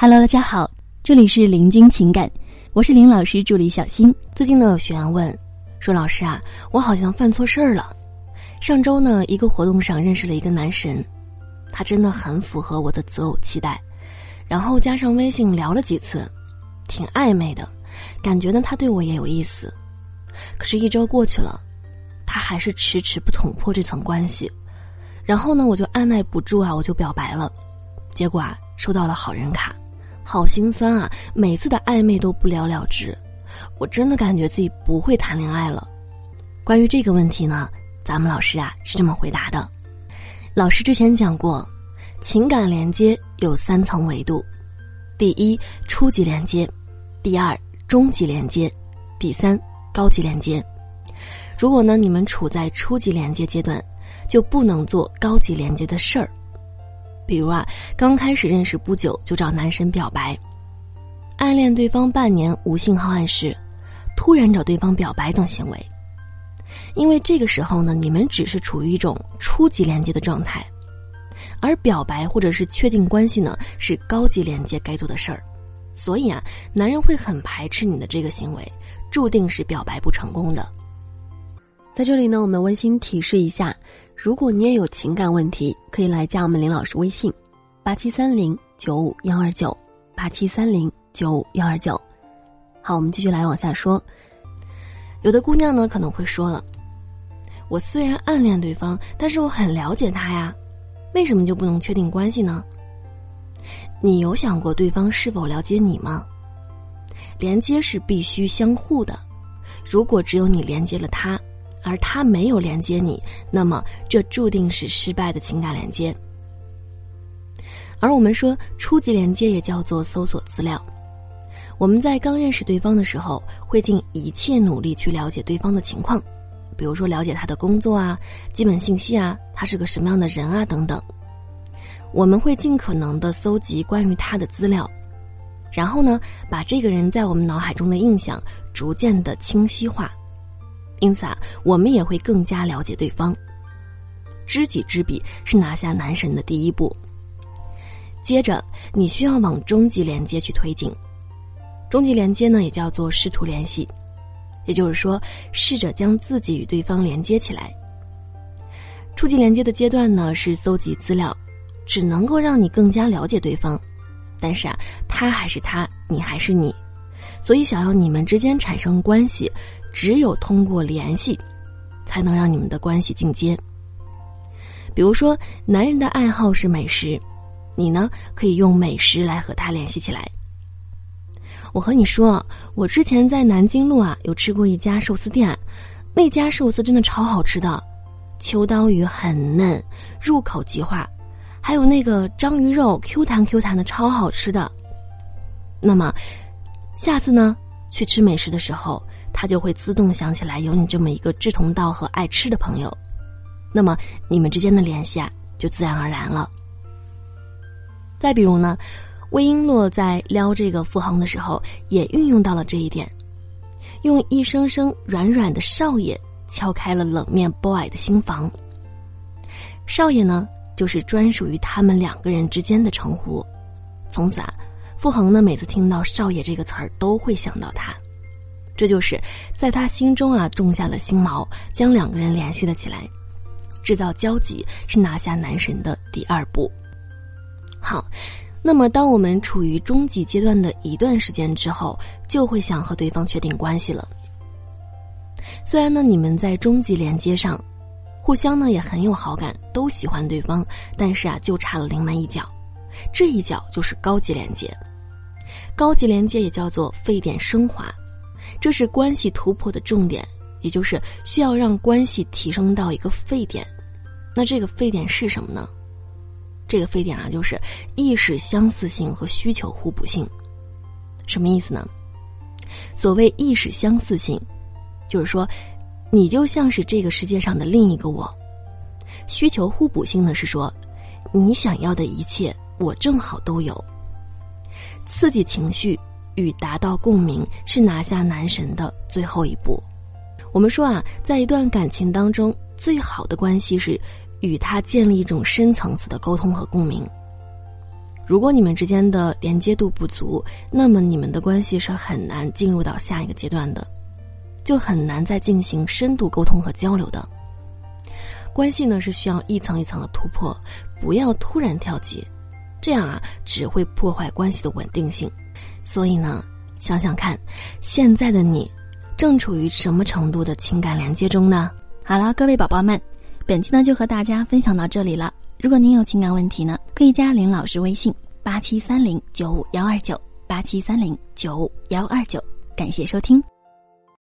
Hello，大家好，这里是林君情感，我是林老师助理小新。最近呢，有学员问说：“老师啊，我好像犯错事儿了。上周呢，一个活动上认识了一个男神，他真的很符合我的择偶期待。然后加上微信聊了几次，挺暧昧的，感觉呢他对我也有意思。可是，一周过去了，他还是迟迟不捅破这层关系。然后呢，我就按耐不住啊，我就表白了，结果啊，收到了好人卡。”好心酸啊！每次的暧昧都不了了之，我真的感觉自己不会谈恋爱了。关于这个问题呢，咱们老师啊是这么回答的：老师之前讲过，情感连接有三层维度，第一初级连接，第二中级连接，第三高级连接。如果呢你们处在初级连接阶段，就不能做高级连接的事儿。比如啊，刚开始认识不久就找男神表白，暗恋对方半年无信号暗示，突然找对方表白等行为。因为这个时候呢，你们只是处于一种初级连接的状态，而表白或者是确定关系呢，是高级连接该做的事儿，所以啊，男人会很排斥你的这个行为，注定是表白不成功的。在这里呢，我们温馨提示一下。如果你也有情感问题，可以来加我们林老师微信：八七三零九五幺二九八七三零九五幺二九。好，我们继续来往下说。有的姑娘呢可能会说了：“我虽然暗恋对方，但是我很了解他呀，为什么就不能确定关系呢？”你有想过对方是否了解你吗？连接是必须相互的，如果只有你连接了他。而他没有连接你，那么这注定是失败的情感连接。而我们说初级连接也叫做搜索资料，我们在刚认识对方的时候，会尽一切努力去了解对方的情况，比如说了解他的工作啊、基本信息啊、他是个什么样的人啊等等。我们会尽可能的搜集关于他的资料，然后呢，把这个人在我们脑海中的印象逐渐的清晰化。因此啊，我们也会更加了解对方。知己知彼是拿下男神的第一步。接着，你需要往终极连接去推进。终极连接呢，也叫做试图联系，也就是说，试着将自己与对方连接起来。初级连接的阶段呢，是搜集资料，只能够让你更加了解对方。但是啊，他还是他，你还是你，所以想要你们之间产生关系。只有通过联系，才能让你们的关系进阶。比如说，男人的爱好是美食，你呢可以用美食来和他联系起来。我和你说，我之前在南京路啊有吃过一家寿司店，那家寿司真的超好吃的，秋刀鱼很嫩，入口即化，还有那个章鱼肉 Q 弹 Q 弹的，超好吃的。那么，下次呢去吃美食的时候。他就会自动想起来有你这么一个志同道合、爱吃的朋友，那么你们之间的联系啊就自然而然了。再比如呢，魏璎珞在撩这个傅恒的时候，也运用到了这一点，用一声声软软的少爷敲开了冷面 boy 的心房。少爷呢，就是专属于他们两个人之间的称呼。从此啊，傅恒呢每次听到少爷这个词儿，都会想到他。这就是在他心中啊种下了心锚，将两个人联系了起来，制造交集是拿下男神的第二步。好，那么当我们处于终极阶段的一段时间之后，就会想和对方确定关系了。虽然呢你们在终极连接上，互相呢也很有好感，都喜欢对方，但是啊就差了临门一脚，这一脚就是高级连接。高级连接也叫做沸点升华。这是关系突破的重点，也就是需要让关系提升到一个沸点。那这个沸点是什么呢？这个沸点啊，就是意识相似性和需求互补性。什么意思呢？所谓意识相似性，就是说，你就像是这个世界上的另一个我。需求互补性呢，是说，你想要的一切，我正好都有。刺激情绪。与达到共鸣是拿下男神的最后一步。我们说啊，在一段感情当中，最好的关系是与他建立一种深层次的沟通和共鸣。如果你们之间的连接度不足，那么你们的关系是很难进入到下一个阶段的，就很难再进行深度沟通和交流的。关系呢是需要一层一层的突破，不要突然跳级，这样啊只会破坏关系的稳定性。所以呢，想想看，现在的你正处于什么程度的情感连接中呢？好了，各位宝宝们，本期呢就和大家分享到这里了。如果您有情感问题呢，可以加林老师微信八七三零九五幺二九八七三零九五幺二九。感谢收听。